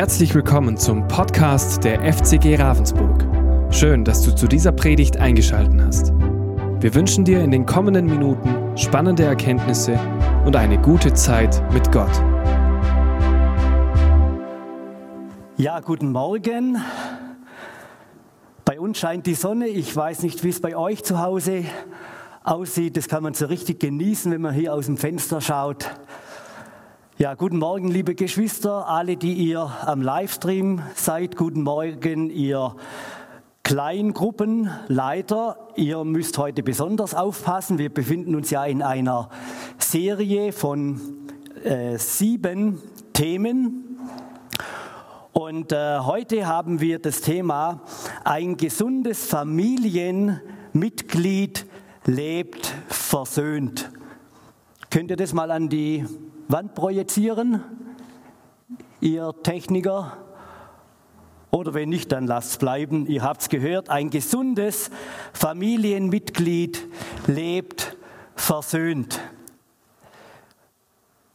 Herzlich willkommen zum Podcast der FCG Ravensburg. Schön, dass du zu dieser Predigt eingeschaltet hast. Wir wünschen dir in den kommenden Minuten spannende Erkenntnisse und eine gute Zeit mit Gott. Ja, guten Morgen. Bei uns scheint die Sonne. Ich weiß nicht, wie es bei euch zu Hause aussieht. Das kann man so richtig genießen, wenn man hier aus dem Fenster schaut. Ja, guten Morgen, liebe Geschwister, alle, die ihr am Livestream seid. Guten Morgen, ihr Kleingruppenleiter. Ihr müsst heute besonders aufpassen. Wir befinden uns ja in einer Serie von äh, sieben Themen. Und äh, heute haben wir das Thema, ein gesundes Familienmitglied lebt versöhnt. Könnt ihr das mal an die Wand projizieren, ihr Techniker? Oder wenn nicht, dann lasst es bleiben. Ihr habt es gehört, ein gesundes Familienmitglied lebt versöhnt.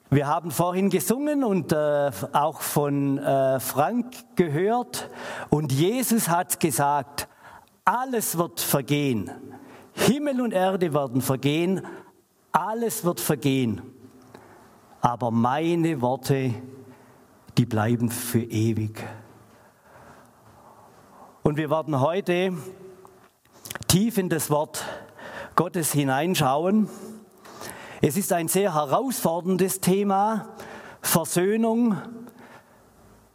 Wir haben vorhin gesungen und äh, auch von äh, Frank gehört und Jesus hat gesagt, alles wird vergehen. Himmel und Erde werden vergehen, alles wird vergehen aber meine Worte, die bleiben für ewig. Und wir werden heute tief in das Wort Gottes hineinschauen. Es ist ein sehr herausforderndes Thema, Versöhnung.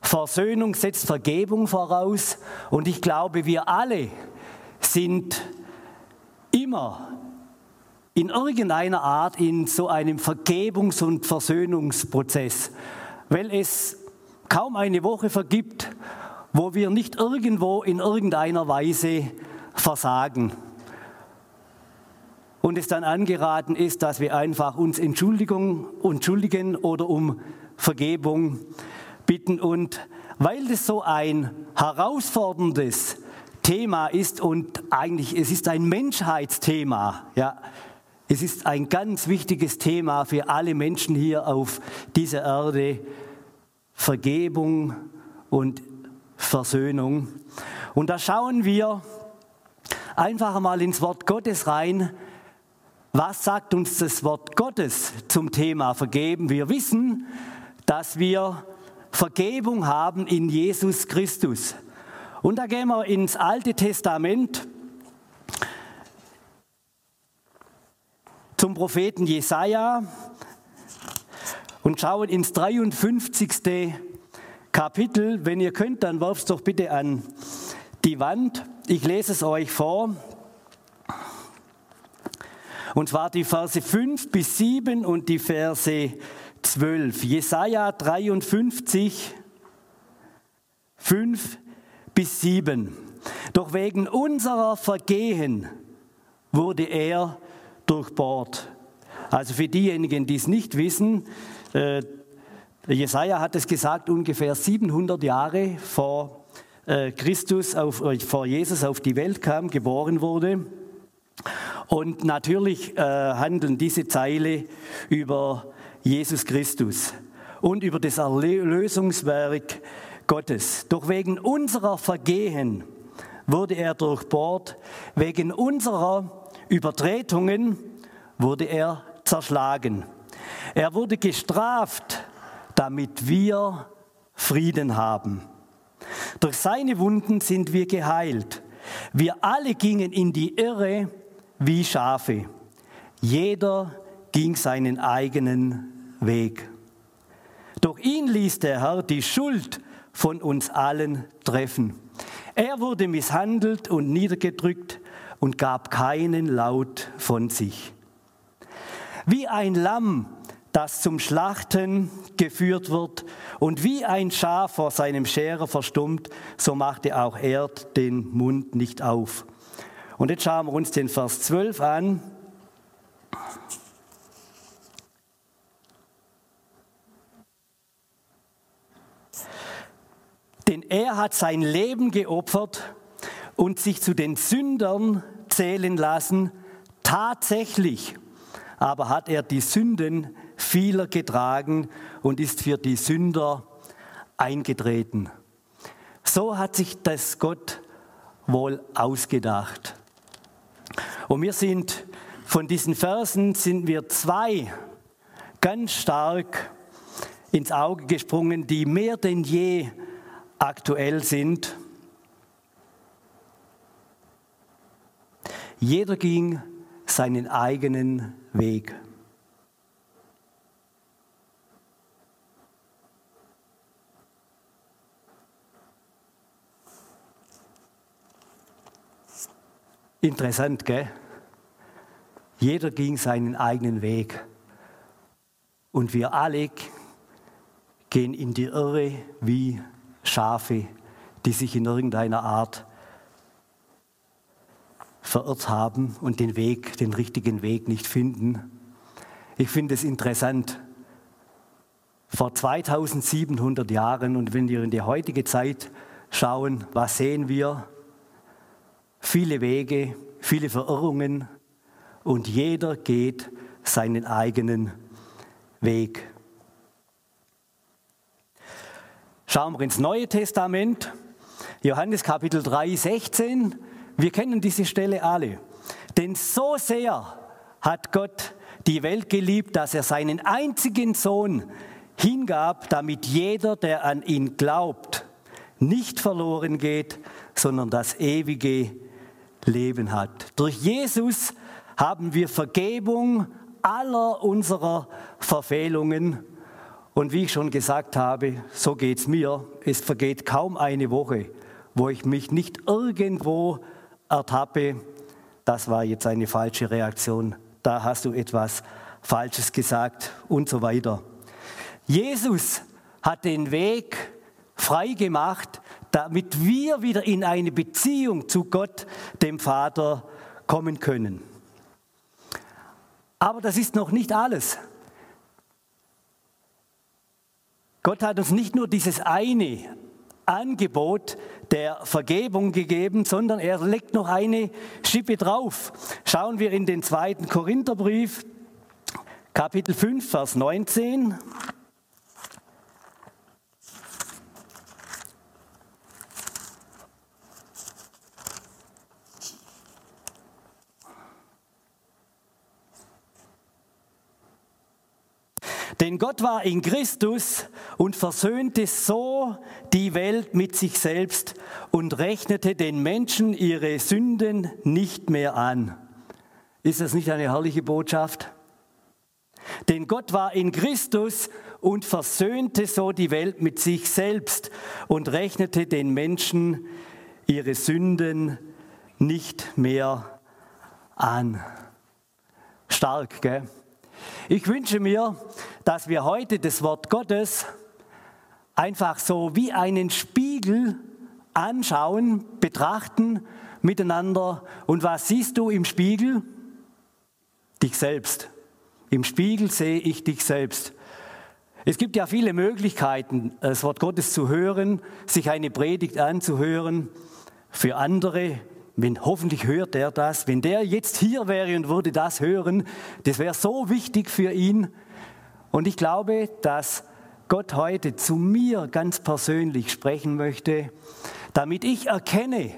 Versöhnung setzt Vergebung voraus und ich glaube, wir alle sind immer in irgendeiner Art in so einem Vergebungs- und Versöhnungsprozess, weil es kaum eine Woche vergibt, wo wir nicht irgendwo in irgendeiner Weise versagen. Und es dann angeraten ist, dass wir einfach uns Entschuldigung, entschuldigen oder um Vergebung bitten. Und weil das so ein herausforderndes Thema ist und eigentlich es ist ein Menschheitsthema, ja, es ist ein ganz wichtiges Thema für alle Menschen hier auf dieser Erde. Vergebung und Versöhnung. Und da schauen wir einfach mal ins Wort Gottes rein. Was sagt uns das Wort Gottes zum Thema Vergeben? Wir wissen, dass wir Vergebung haben in Jesus Christus. Und da gehen wir ins Alte Testament zum Propheten Jesaja und schauen ins 53. Kapitel. Wenn ihr könnt, dann werft es doch bitte an die Wand. Ich lese es euch vor. Und zwar die Verse 5 bis 7 und die Verse 12. Jesaja 53, 5 bis 7. Doch wegen unserer Vergehen wurde er durchbohrt. Also für diejenigen, die es nicht wissen, äh, Jesaja hat es gesagt, ungefähr 700 Jahre vor äh, Christus, auf, äh, vor Jesus auf die Welt kam, geboren wurde. Und natürlich äh, handeln diese Zeile über Jesus Christus und über das Erlösungswerk Gottes. Doch wegen unserer Vergehen wurde er durchbohrt, wegen unserer Übertretungen wurde er zerschlagen. Er wurde gestraft, damit wir Frieden haben. Durch seine Wunden sind wir geheilt. Wir alle gingen in die Irre wie Schafe. Jeder ging seinen eigenen Weg. Doch ihn ließ der Herr die Schuld von uns allen treffen. Er wurde misshandelt und niedergedrückt, und gab keinen Laut von sich. Wie ein Lamm, das zum Schlachten geführt wird und wie ein Schaf vor seinem Scherer verstummt, so machte auch er den Mund nicht auf. Und jetzt schauen wir uns den Vers 12 an. Denn er hat sein Leben geopfert und sich zu den Sündern zählen lassen. Tatsächlich aber hat er die Sünden vieler getragen und ist für die Sünder eingetreten. So hat sich das Gott wohl ausgedacht. Und wir sind von diesen Versen sind wir zwei ganz stark ins Auge gesprungen, die mehr denn je aktuell sind. Jeder ging seinen eigenen Weg. Interessant, gell? Jeder ging seinen eigenen Weg. Und wir alle gehen in die Irre wie Schafe, die sich in irgendeiner Art verirrt haben und den Weg, den richtigen Weg nicht finden. Ich finde es interessant. Vor 2700 Jahren und wenn wir in die heutige Zeit schauen, was sehen wir? Viele Wege, viele Verirrungen, und jeder geht seinen eigenen Weg. Schauen wir ins Neue Testament, Johannes Kapitel 3, 16. Wir kennen diese Stelle alle. Denn so sehr hat Gott die Welt geliebt, dass er seinen einzigen Sohn hingab, damit jeder, der an ihn glaubt, nicht verloren geht, sondern das ewige Leben hat. Durch Jesus haben wir Vergebung aller unserer Verfehlungen. Und wie ich schon gesagt habe, so geht es mir. Es vergeht kaum eine Woche, wo ich mich nicht irgendwo ertappe, das war jetzt eine falsche Reaktion, da hast du etwas Falsches gesagt und so weiter. Jesus hat den Weg frei gemacht, damit wir wieder in eine Beziehung zu Gott, dem Vater, kommen können. Aber das ist noch nicht alles. Gott hat uns nicht nur dieses eine Angebot der Vergebung gegeben, sondern er legt noch eine Schippe drauf. Schauen wir in den zweiten Korintherbrief, Kapitel 5, Vers 19. Denn Gott war in Christus und versöhnte so die Welt mit sich selbst und rechnete den Menschen ihre Sünden nicht mehr an. Ist das nicht eine herrliche Botschaft? Denn Gott war in Christus und versöhnte so die Welt mit sich selbst und rechnete den Menschen ihre Sünden nicht mehr an. Stark, gell? Ich wünsche mir, dass wir heute das Wort Gottes einfach so wie einen Spiegel anschauen, betrachten miteinander. Und was siehst du im Spiegel? Dich selbst. Im Spiegel sehe ich dich selbst. Es gibt ja viele Möglichkeiten, das Wort Gottes zu hören, sich eine Predigt anzuhören. Für andere wenn hoffentlich hört er das, wenn der jetzt hier wäre und würde das hören, das wäre so wichtig für ihn. Und ich glaube, dass Gott heute zu mir ganz persönlich sprechen möchte, damit ich erkenne,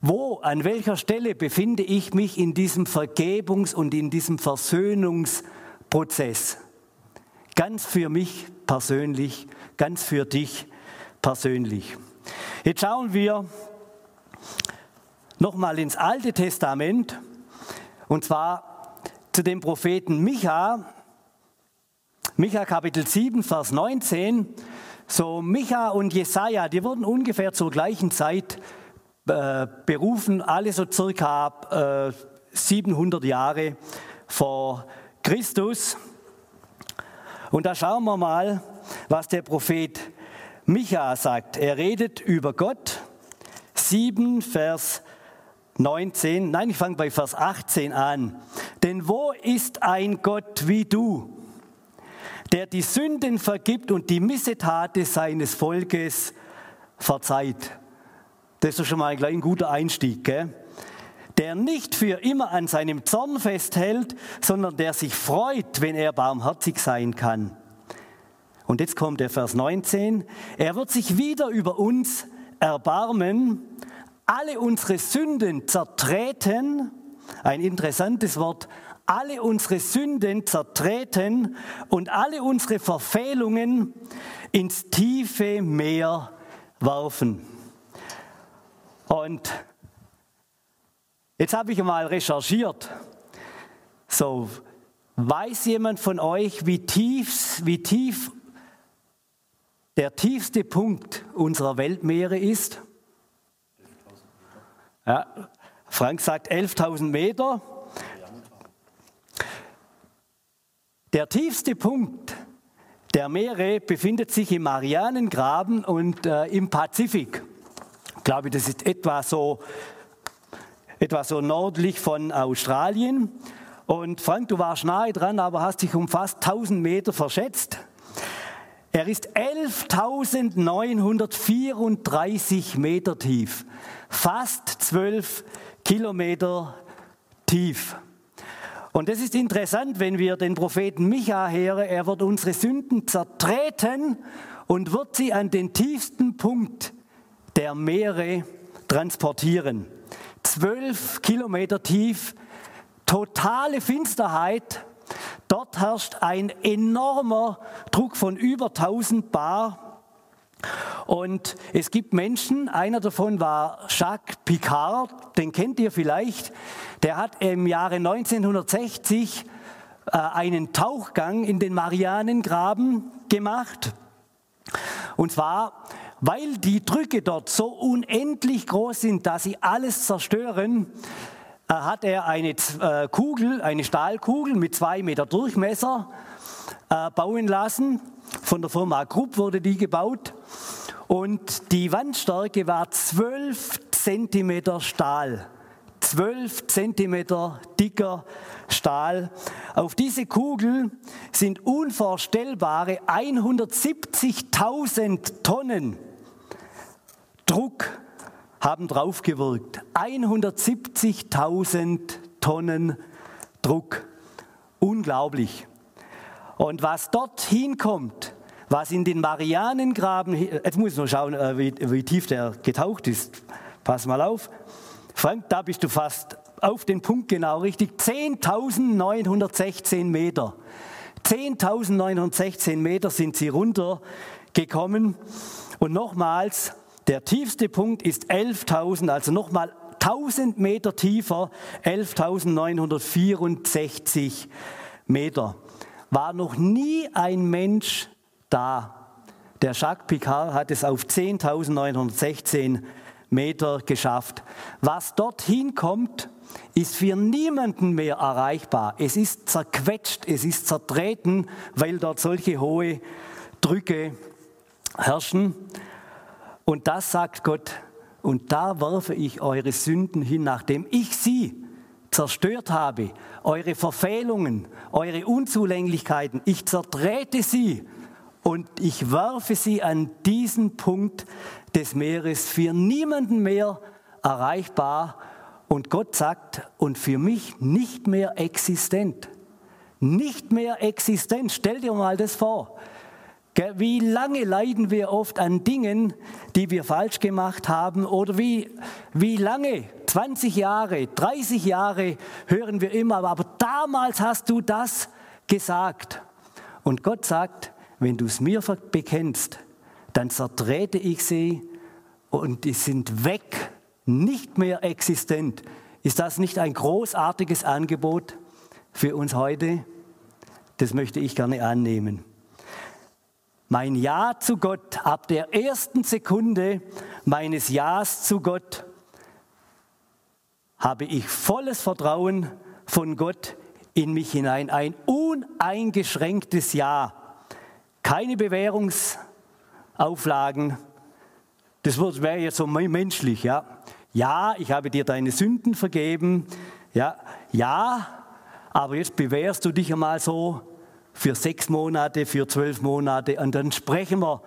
wo, an welcher Stelle befinde ich mich in diesem Vergebungs- und in diesem Versöhnungsprozess. Ganz für mich persönlich, ganz für dich persönlich. Jetzt schauen wir nochmal ins Alte Testament, und zwar zu dem Propheten Micha, Micha Kapitel 7, Vers 19. So Micha und Jesaja, die wurden ungefähr zur gleichen Zeit äh, berufen, alle so circa äh, 700 Jahre vor Christus. Und da schauen wir mal, was der Prophet Micha sagt. Er redet über Gott. 7, Vers 19, nein, ich fange bei Vers 18 an. Denn wo ist ein Gott wie du, der die Sünden vergibt und die Missetate seines Volkes verzeiht? Das ist schon mal ein guter Einstieg, gell? Der nicht für immer an seinem Zorn festhält, sondern der sich freut, wenn er barmherzig sein kann. Und jetzt kommt der Vers 19. Er wird sich wieder über uns erbarmen, alle unsere Sünden zertreten. Ein interessantes Wort. Alle unsere Sünden zertreten und alle unsere Verfehlungen ins tiefe Meer werfen. Und jetzt habe ich mal recherchiert. So, weiß jemand von euch, wie tief, wie tief der tiefste Punkt unserer Weltmeere ist? Ja, Frank sagt 11.000 Meter. Der tiefste Punkt der Meere befindet sich im Marianengraben und äh, im Pazifik. Ich glaube, das ist etwa so, etwa so nördlich von Australien. Und Frank, du warst nahe dran, aber hast dich um fast 1000 Meter verschätzt. Er ist 11.934 Meter tief, fast 12 Kilometer tief. Und das ist interessant, wenn wir den Propheten Micha hören, er wird unsere Sünden zertreten und wird sie an den tiefsten Punkt der Meere transportieren. Zwölf Kilometer tief, totale Finsterheit. Dort herrscht ein enormer Druck von über 1000 Bar. Und es gibt Menschen, einer davon war Jacques Picard, den kennt ihr vielleicht, der hat im Jahre 1960 äh, einen Tauchgang in den Marianengraben gemacht. Und zwar, weil die Drücke dort so unendlich groß sind, dass sie alles zerstören, äh, hat er eine äh, Kugel, eine Stahlkugel mit zwei Meter Durchmesser bauen lassen. Von der Firma Krupp wurde die gebaut. Und die Wandstärke war 12 Zentimeter Stahl. 12 Zentimeter dicker Stahl. Auf diese Kugel sind unvorstellbare 170.000 Tonnen Druck haben draufgewirkt. 170.000 Tonnen Druck. Unglaublich. Und was dort hinkommt, was in den Marianengraben, jetzt muss ich nur schauen, äh, wie, wie tief der getaucht ist. Pass mal auf. Frank, da bist du fast auf den Punkt genau richtig. 10.916 Meter. 10.916 Meter sind sie runtergekommen. Und nochmals, der tiefste Punkt ist 11.000, also nochmal 1000 Meter tiefer, 11.964 Meter. War noch nie ein Mensch da. Der Jacques Picard hat es auf 10.916 Meter geschafft. Was dorthin kommt, ist für niemanden mehr erreichbar. Es ist zerquetscht, es ist zertreten, weil dort solche hohe Drücke herrschen. Und das sagt Gott, und da werfe ich eure Sünden hin, nachdem ich sie zerstört habe, eure Verfehlungen, eure Unzulänglichkeiten, ich zertrete sie und ich werfe sie an diesen Punkt, des Meeres für niemanden mehr erreichbar und Gott sagt, und für mich nicht mehr existent. Nicht mehr existent. Stell dir mal das vor. Wie lange leiden wir oft an Dingen, die wir falsch gemacht haben oder wie, wie lange, 20 Jahre, 30 Jahre hören wir immer, aber damals hast du das gesagt. Und Gott sagt, wenn du es mir bekennst, dann zertrete ich sie und die sind weg, nicht mehr existent. Ist das nicht ein großartiges Angebot für uns heute? Das möchte ich gerne annehmen. Mein Ja zu Gott, ab der ersten Sekunde meines Ja's zu Gott, habe ich volles Vertrauen von Gott in mich hinein. Ein uneingeschränktes Ja. Keine Bewährungs- Auflagen. Das wäre jetzt so menschlich, ja. Ja, ich habe dir deine Sünden vergeben. Ja, ja, aber jetzt bewährst du dich einmal so für sechs Monate, für zwölf Monate und dann sprechen wir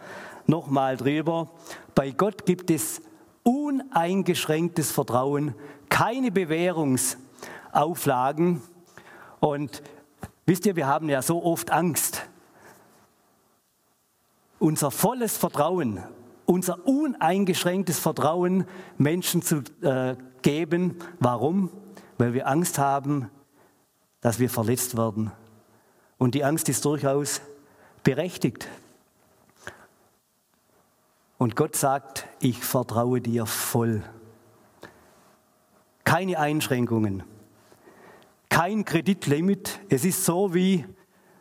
nochmal drüber. Bei Gott gibt es uneingeschränktes Vertrauen, keine Bewährungsauflagen. Und wisst ihr, wir haben ja so oft Angst unser volles Vertrauen, unser uneingeschränktes Vertrauen Menschen zu äh, geben. Warum? Weil wir Angst haben, dass wir verletzt werden. Und die Angst ist durchaus berechtigt. Und Gott sagt, ich vertraue dir voll. Keine Einschränkungen, kein Kreditlimit. Es ist so wie,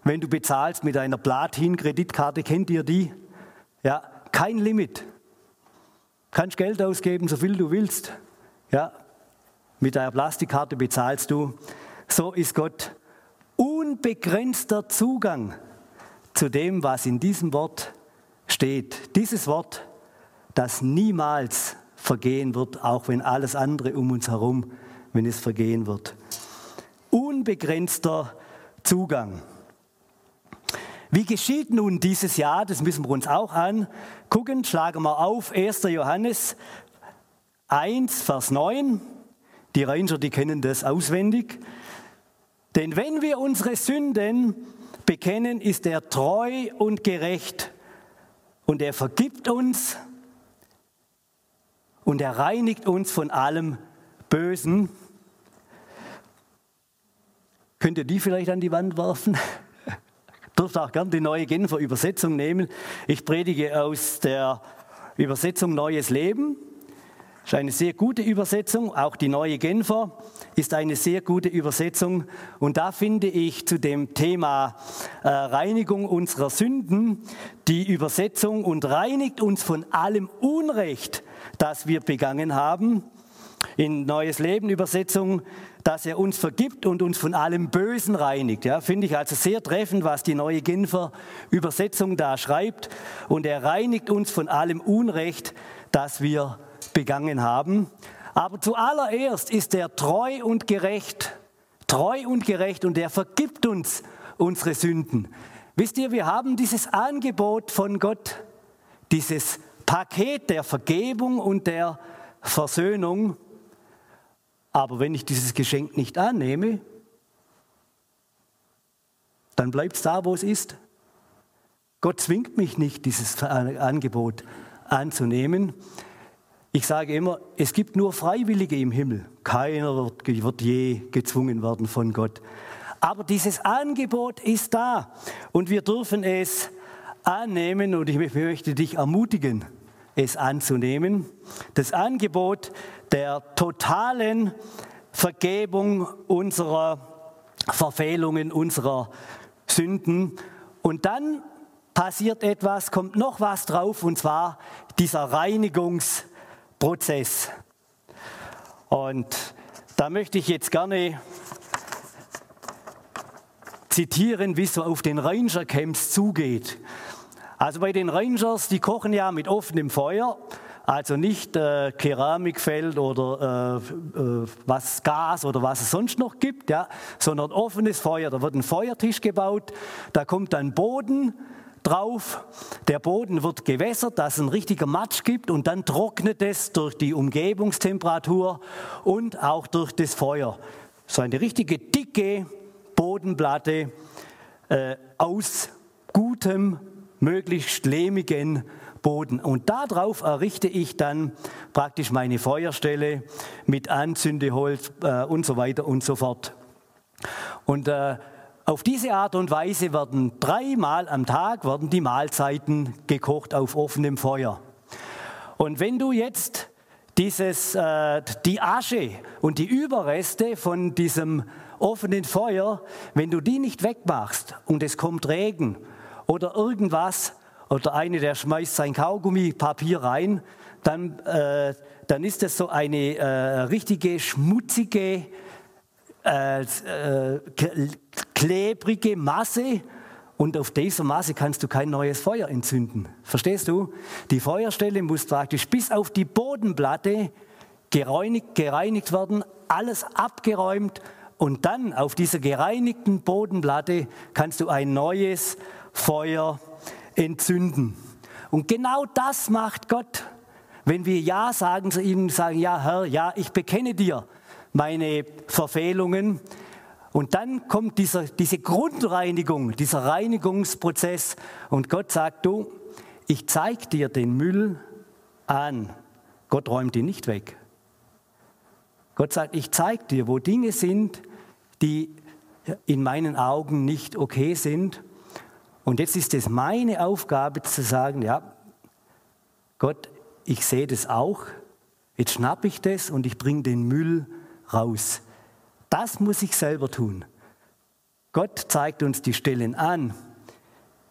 wenn du bezahlst mit einer Platin-Kreditkarte, kennt ihr die? Ja, kein Limit. Kannst Geld ausgeben, so viel du willst. Ja, mit einer Plastikkarte bezahlst du. So ist Gott unbegrenzter Zugang zu dem, was in diesem Wort steht. Dieses Wort das niemals vergehen wird, auch wenn alles andere um uns herum, wenn es vergehen wird. Unbegrenzter Zugang. Wie geschieht nun dieses Jahr? Das müssen wir uns auch angucken. Schlagen wir auf 1. Johannes 1, Vers 9. Die Ranger, die kennen das auswendig. Denn wenn wir unsere Sünden bekennen, ist er treu und gerecht und er vergibt uns und er reinigt uns von allem Bösen. Könnt ihr die vielleicht an die Wand werfen? Dürft auch gern die neue Genfer Übersetzung nehmen. Ich predige aus der Übersetzung Neues Leben. Ist eine sehr gute Übersetzung. Auch die neue Genfer ist eine sehr gute Übersetzung. Und da finde ich zu dem Thema äh, Reinigung unserer Sünden die Übersetzung und reinigt uns von allem Unrecht das wir begangen haben. In Neues Leben Übersetzung, dass er uns vergibt und uns von allem Bösen reinigt. Ja, finde ich also sehr treffend, was die neue Genfer Übersetzung da schreibt. Und er reinigt uns von allem Unrecht, das wir begangen haben. Aber zuallererst ist er treu und gerecht. Treu und gerecht und er vergibt uns unsere Sünden. Wisst ihr, wir haben dieses Angebot von Gott, dieses Paket der Vergebung und der Versöhnung. Aber wenn ich dieses Geschenk nicht annehme, dann bleibt es da, wo es ist. Gott zwingt mich nicht, dieses Angebot anzunehmen. Ich sage immer, es gibt nur Freiwillige im Himmel. Keiner wird, wird je gezwungen werden von Gott. Aber dieses Angebot ist da und wir dürfen es annehmen und ich möchte dich ermutigen, es anzunehmen. Das Angebot der totalen Vergebung unserer Verfehlungen, unserer Sünden. Und dann passiert etwas, kommt noch was drauf, und zwar dieser Reinigungsprozess. Und da möchte ich jetzt gerne zitieren, wie es auf den Ranger-Camps zugeht. Also bei den Rangers, die kochen ja mit offenem Feuer, also nicht äh, Keramikfeld oder äh, äh, was Gas oder was es sonst noch gibt, ja, sondern offenes Feuer. Da wird ein Feuertisch gebaut, da kommt dann Boden drauf. Der Boden wird gewässert, dass es ein richtiger Matsch gibt und dann trocknet es durch die Umgebungstemperatur und auch durch das Feuer. So eine richtige dicke Bodenplatte äh, aus gutem möglichst lehmigen Boden. Und darauf errichte ich dann praktisch meine Feuerstelle mit Anzündeholz äh, und so weiter und so fort. Und äh, auf diese Art und Weise werden dreimal am Tag werden die Mahlzeiten gekocht auf offenem Feuer. Und wenn du jetzt dieses, äh, die Asche und die Überreste von diesem offenen Feuer, wenn du die nicht wegmachst und es kommt Regen oder irgendwas, oder eine, der schmeißt sein Kaugummipapier rein, dann, äh, dann ist das so eine äh, richtige schmutzige, äh, äh klebrige Masse. Und auf dieser Masse kannst du kein neues Feuer entzünden. Verstehst du? Die Feuerstelle muss praktisch bis auf die Bodenplatte gereinigt, gereinigt werden, alles abgeräumt und dann auf dieser gereinigten Bodenplatte kannst du ein neues Feuer entzünden. Und genau das macht Gott. Wenn wir Ja sagen zu ihm, sagen, ja Herr, ja, ich bekenne dir meine Verfehlungen. Und dann kommt dieser, diese Grundreinigung, dieser Reinigungsprozess und Gott sagt, du, ich zeige dir den Müll an. Gott räumt ihn nicht weg. Gott sagt, ich zeige dir, wo Dinge sind, die in meinen Augen nicht okay sind. Und jetzt ist es meine Aufgabe zu sagen, ja, Gott, ich sehe das auch, jetzt schnappe ich das und ich bringe den Müll raus. Das muss ich selber tun. Gott zeigt uns die Stellen an,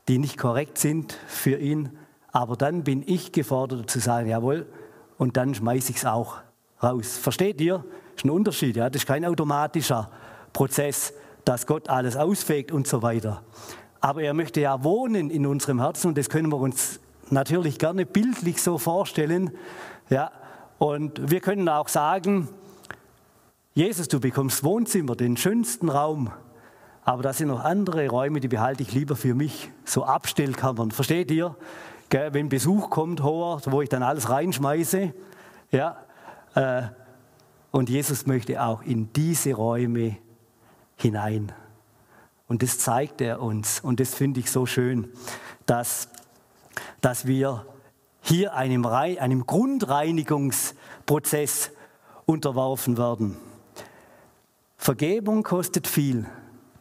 die nicht korrekt sind für ihn, aber dann bin ich gefordert zu sagen, jawohl, und dann schmeiße ich es auch raus. Versteht ihr? Das ist ein Unterschied, ja? das ist kein automatischer Prozess, dass Gott alles ausfegt und so weiter. Aber er möchte ja wohnen in unserem Herzen und das können wir uns natürlich gerne bildlich so vorstellen. Ja? Und wir können auch sagen, Jesus, du bekommst Wohnzimmer, den schönsten Raum. Aber da sind noch andere Räume, die behalte ich lieber für mich. So Abstellkammern. Versteht ihr? Wenn Besuch kommt, hoher, wo ich dann alles reinschmeiße. Ja, äh, und Jesus möchte auch in diese Räume hinein. Und das zeigt er uns. Und das finde ich so schön, dass, dass wir hier einem, einem Grundreinigungsprozess unterworfen werden. Vergebung kostet viel,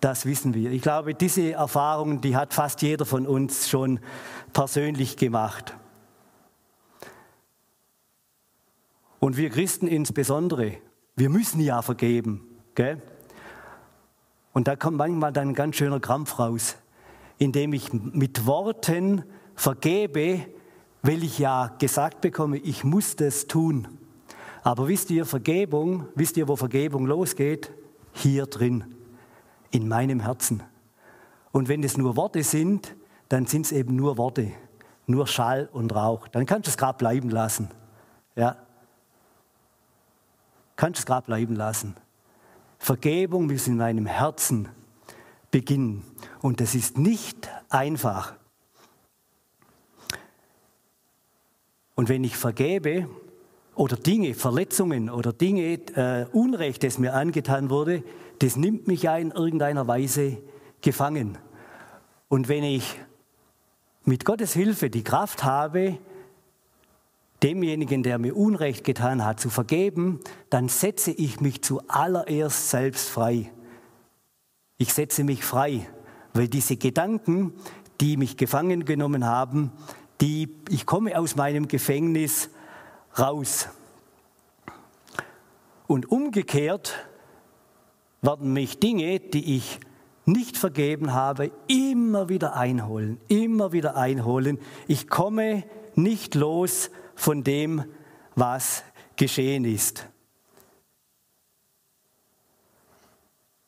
das wissen wir. Ich glaube, diese Erfahrung, die hat fast jeder von uns schon persönlich gemacht. Und wir Christen insbesondere, wir müssen ja vergeben. Gell? Und da kommt manchmal dann ein ganz schöner Krampf raus, indem ich mit Worten vergebe, weil ich ja gesagt bekomme, ich muss das tun. Aber wisst ihr, Vergebung, wisst ihr, wo Vergebung losgeht? Hier drin, in meinem Herzen. Und wenn es nur Worte sind, dann sind es eben nur Worte, nur Schall und Rauch. Dann kannst du es gerade bleiben lassen. Ja. Kannst es gerade bleiben lassen. Vergebung muss in meinem Herzen beginnen. Und das ist nicht einfach. Und wenn ich vergebe, oder Dinge, Verletzungen oder Dinge, äh, Unrecht, das mir angetan wurde, das nimmt mich ja in irgendeiner Weise gefangen. Und wenn ich mit Gottes Hilfe die Kraft habe, demjenigen, der mir Unrecht getan hat, zu vergeben, dann setze ich mich zuallererst selbst frei. Ich setze mich frei, weil diese Gedanken, die mich gefangen genommen haben, die, ich komme aus meinem Gefängnis raus. Und umgekehrt werden mich Dinge, die ich nicht vergeben habe, immer wieder einholen, immer wieder einholen. Ich komme nicht los von dem, was geschehen ist.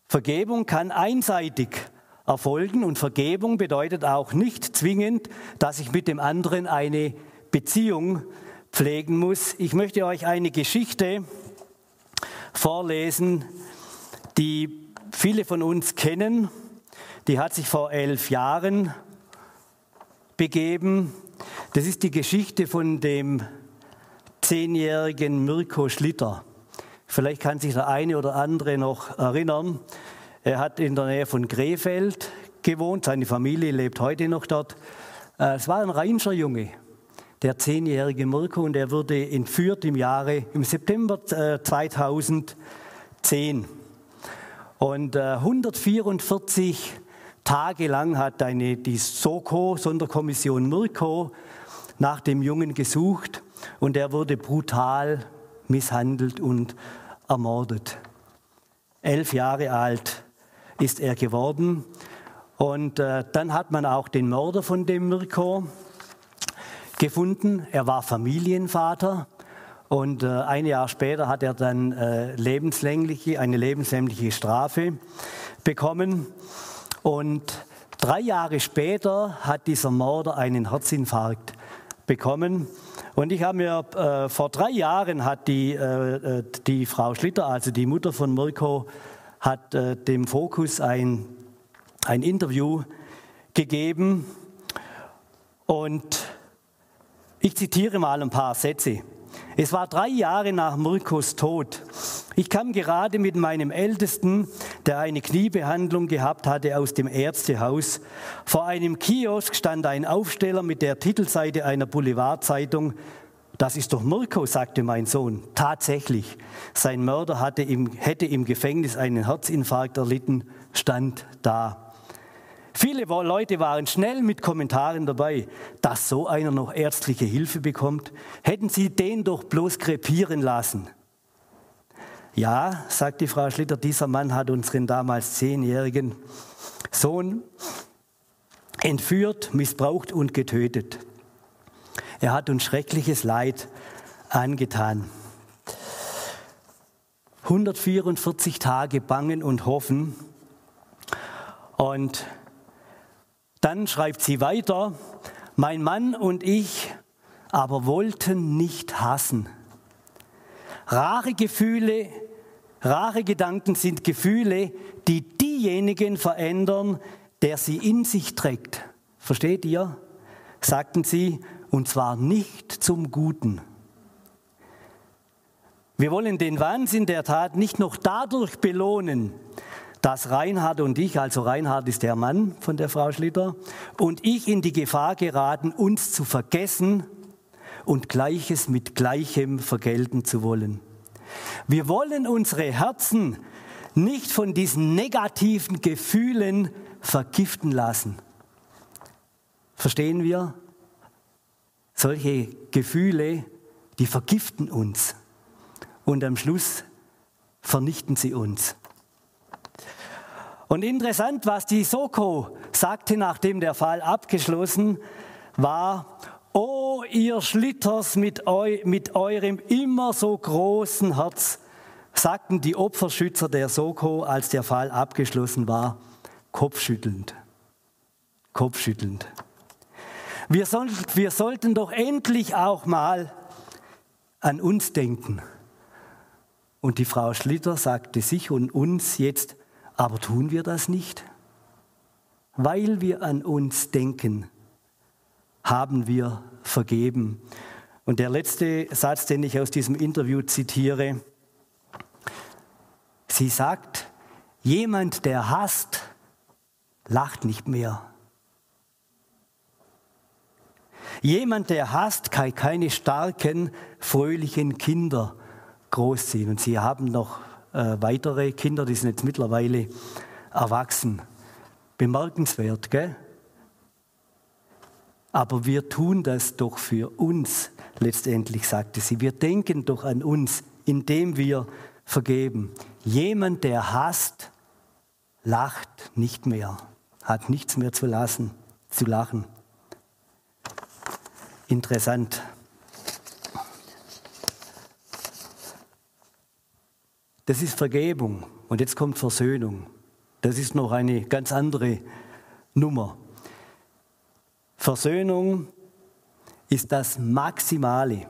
Vergebung kann einseitig erfolgen und Vergebung bedeutet auch nicht zwingend, dass ich mit dem anderen eine Beziehung pflegen muss. Ich möchte euch eine Geschichte vorlesen, die viele von uns kennen. Die hat sich vor elf Jahren begeben. Das ist die Geschichte von dem zehnjährigen Mirko Schlitter. Vielleicht kann sich der eine oder andere noch erinnern. Er hat in der Nähe von Krefeld gewohnt. Seine Familie lebt heute noch dort. Äh, es war ein Rheinischer Junge der zehnjährige Mirko und er wurde entführt im Jahre, im September 2010. Äh, und 144 äh, Tage lang hat eine, die SOKO, Sonderkommission Mirko, nach dem Jungen gesucht und er wurde brutal misshandelt und ermordet. Elf Jahre alt ist er geworden. Und äh, dann hat man auch den Mörder von dem Mirko gefunden. Er war Familienvater und äh, ein Jahr später hat er dann äh, lebenslängliche, eine lebenslängliche Strafe bekommen. Und drei Jahre später hat dieser Mörder einen Herzinfarkt bekommen. Und ich habe mir äh, vor drei Jahren hat die, äh, äh, die Frau Schlitter, also die Mutter von Mirko, hat äh, dem Fokus ein, ein Interview gegeben. Und ich zitiere mal ein paar Sätze. Es war drei Jahre nach Mirkos Tod. Ich kam gerade mit meinem Ältesten, der eine Kniebehandlung gehabt hatte, aus dem Ärztehaus. Vor einem Kiosk stand ein Aufsteller mit der Titelseite einer Boulevardzeitung. Das ist doch Mirko, sagte mein Sohn. Tatsächlich. Sein Mörder hatte im, hätte im Gefängnis einen Herzinfarkt erlitten, stand da. Viele Leute waren schnell mit Kommentaren dabei, dass so einer noch ärztliche Hilfe bekommt. Hätten sie den doch bloß krepieren lassen. Ja, sagt die Frau Schlitter, dieser Mann hat unseren damals zehnjährigen Sohn entführt, missbraucht und getötet. Er hat uns schreckliches Leid angetan. 144 Tage bangen und hoffen. Und dann schreibt sie weiter, mein Mann und ich aber wollten nicht hassen. Rare Gefühle, rare Gedanken sind Gefühle, die diejenigen verändern, der sie in sich trägt. Versteht ihr? sagten sie, und zwar nicht zum Guten. Wir wollen den Wahnsinn der Tat nicht noch dadurch belohnen, dass Reinhard und ich, also Reinhard ist der Mann von der Frau Schlitter, und ich in die Gefahr geraten, uns zu vergessen und Gleiches mit Gleichem vergelten zu wollen. Wir wollen unsere Herzen nicht von diesen negativen Gefühlen vergiften lassen. Verstehen wir? Solche Gefühle, die vergiften uns und am Schluss vernichten sie uns. Und interessant, was die Soko sagte, nachdem der Fall abgeschlossen war, Oh, ihr Schlitters mit, eu, mit eurem immer so großen Herz, sagten die Opferschützer der Soko, als der Fall abgeschlossen war, kopfschüttelnd. Kopfschüttelnd. Wir, soll, wir sollten doch endlich auch mal an uns denken. Und die Frau Schlitter sagte sich und uns jetzt, aber tun wir das nicht? Weil wir an uns denken, haben wir vergeben. Und der letzte Satz, den ich aus diesem Interview zitiere, sie sagt, jemand, der hasst, lacht nicht mehr. Jemand, der hasst, kann keine starken, fröhlichen Kinder großziehen. Und sie haben noch äh, weitere Kinder, die sind jetzt mittlerweile erwachsen. Bemerkenswert, gell? Aber wir tun das doch für uns, letztendlich sagte sie. Wir denken doch an uns, indem wir vergeben. Jemand, der hasst, lacht nicht mehr, hat nichts mehr zu lassen, zu lachen. Interessant. Das ist Vergebung. Und jetzt kommt Versöhnung. Das ist noch eine ganz andere Nummer. Versöhnung ist das Maximale,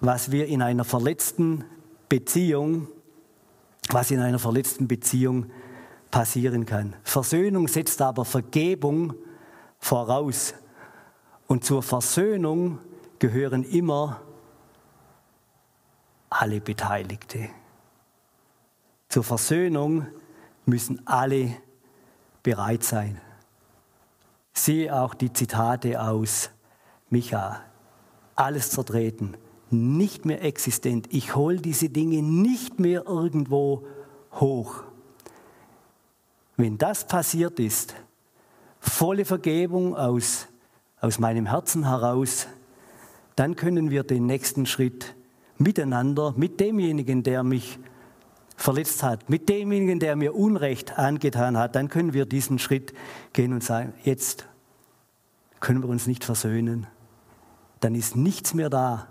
was wir in einer verletzten Beziehung, was in einer verletzten Beziehung passieren kann. Versöhnung setzt aber Vergebung voraus. Und zur Versöhnung gehören immer alle Beteiligte. Zur Versöhnung müssen alle bereit sein. Siehe auch die Zitate aus Micha. Alles zertreten, nicht mehr existent. Ich hole diese Dinge nicht mehr irgendwo hoch. Wenn das passiert ist, volle Vergebung aus, aus meinem Herzen heraus, dann können wir den nächsten Schritt miteinander, mit demjenigen, der mich verletzt hat, mit demjenigen, der mir Unrecht angetan hat, dann können wir diesen Schritt gehen und sagen, jetzt können wir uns nicht versöhnen. Dann ist nichts mehr da.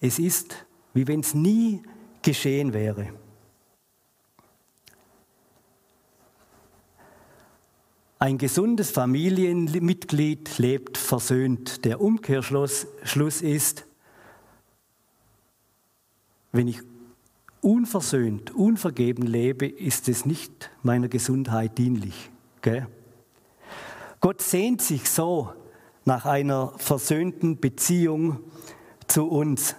Es ist, wie wenn es nie geschehen wäre. Ein gesundes Familienmitglied lebt versöhnt. Der Umkehrschluss Schluss ist, wenn ich unversöhnt, unvergeben lebe, ist es nicht meiner Gesundheit dienlich. Gell? Gott sehnt sich so nach einer versöhnten Beziehung zu uns.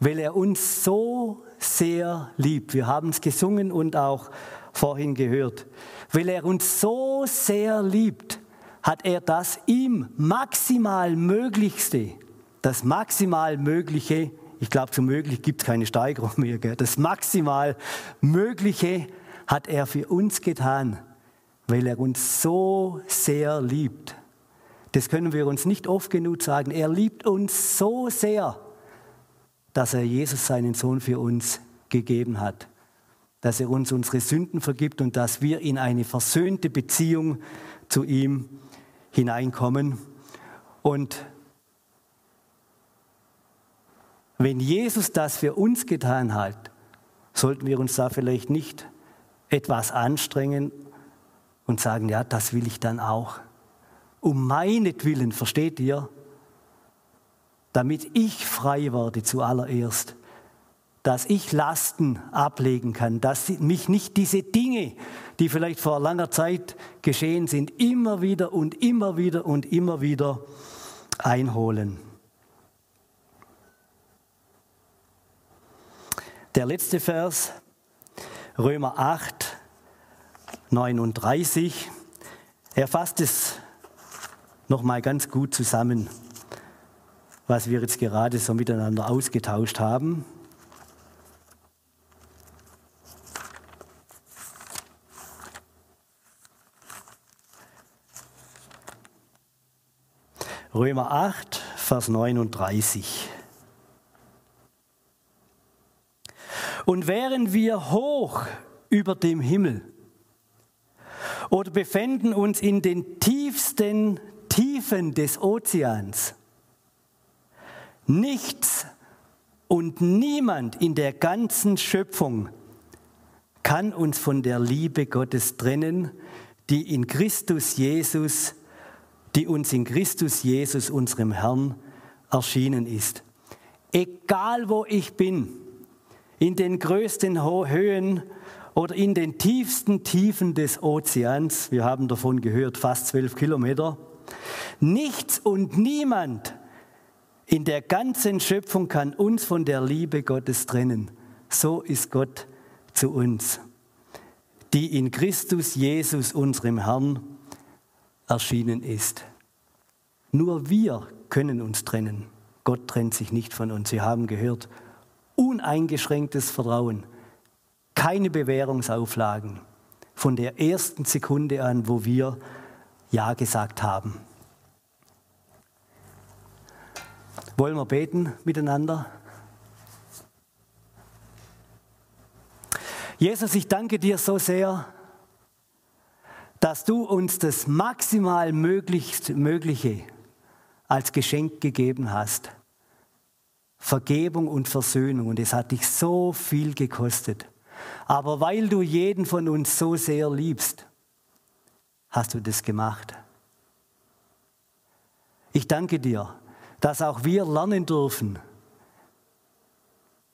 weil er uns so sehr liebt. Wir haben es gesungen und auch vorhin gehört. Weil er uns so sehr liebt, hat er das ihm maximal Möglichste, das maximal Mögliche, ich glaube, zu möglich gibt es keine Steigerung mehr, gell? das maximal Mögliche hat er für uns getan, weil er uns so sehr liebt. Das können wir uns nicht oft genug sagen. Er liebt uns so sehr, dass er Jesus, seinen Sohn, für uns gegeben hat. Dass er uns unsere Sünden vergibt und dass wir in eine versöhnte Beziehung zu ihm hineinkommen. Und wenn Jesus das für uns getan hat, sollten wir uns da vielleicht nicht etwas anstrengen und sagen, ja, das will ich dann auch. Um meinetwillen, versteht ihr? Damit ich frei werde zuallererst, dass ich Lasten ablegen kann, dass mich nicht diese Dinge, die vielleicht vor langer Zeit geschehen sind, immer wieder und immer wieder und immer wieder einholen. Der letzte Vers, Römer 8, 39, er fasst es nochmal ganz gut zusammen, was wir jetzt gerade so miteinander ausgetauscht haben. Römer 8, Vers 39. Und wären wir hoch über dem Himmel oder befänden uns in den tiefsten Tiefen des Ozeans, nichts und niemand in der ganzen Schöpfung kann uns von der Liebe Gottes trennen, die in Christus Jesus die uns in Christus Jesus, unserem Herrn, erschienen ist. Egal wo ich bin, in den größten Höhen oder in den tiefsten Tiefen des Ozeans, wir haben davon gehört, fast zwölf Kilometer, nichts und niemand in der ganzen Schöpfung kann uns von der Liebe Gottes trennen. So ist Gott zu uns, die in Christus Jesus, unserem Herrn, erschienen ist. Nur wir können uns trennen. Gott trennt sich nicht von uns. Sie haben gehört, uneingeschränktes Vertrauen, keine Bewährungsauflagen von der ersten Sekunde an, wo wir Ja gesagt haben. Wollen wir beten miteinander? Jesus, ich danke dir so sehr, dass du uns das maximal Mögliche als Geschenk gegeben hast. Vergebung und Versöhnung. Und es hat dich so viel gekostet. Aber weil du jeden von uns so sehr liebst, hast du das gemacht. Ich danke dir, dass auch wir lernen dürfen,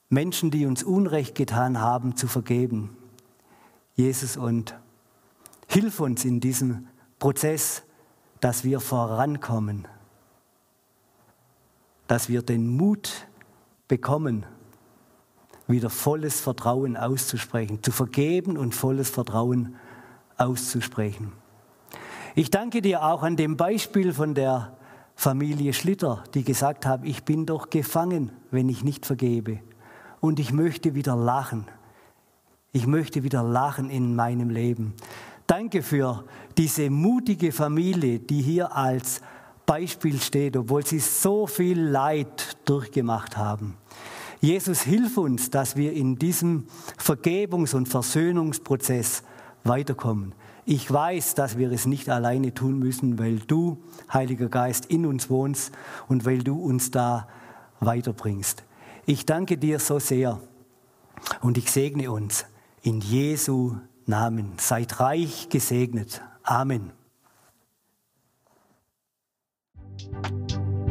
Menschen, die uns Unrecht getan haben, zu vergeben. Jesus und Hilf uns in diesem Prozess, dass wir vorankommen, dass wir den Mut bekommen, wieder volles Vertrauen auszusprechen, zu vergeben und volles Vertrauen auszusprechen. Ich danke dir auch an dem Beispiel von der Familie Schlitter, die gesagt haben, ich bin doch gefangen, wenn ich nicht vergebe. Und ich möchte wieder lachen. Ich möchte wieder lachen in meinem Leben. Danke für diese mutige Familie, die hier als Beispiel steht, obwohl sie so viel Leid durchgemacht haben. Jesus, hilf uns, dass wir in diesem Vergebungs- und Versöhnungsprozess weiterkommen. Ich weiß, dass wir es nicht alleine tun müssen, weil du, Heiliger Geist, in uns wohnst und weil du uns da weiterbringst. Ich danke dir so sehr und ich segne uns in Jesu Namen. Seid reich gesegnet. Amen.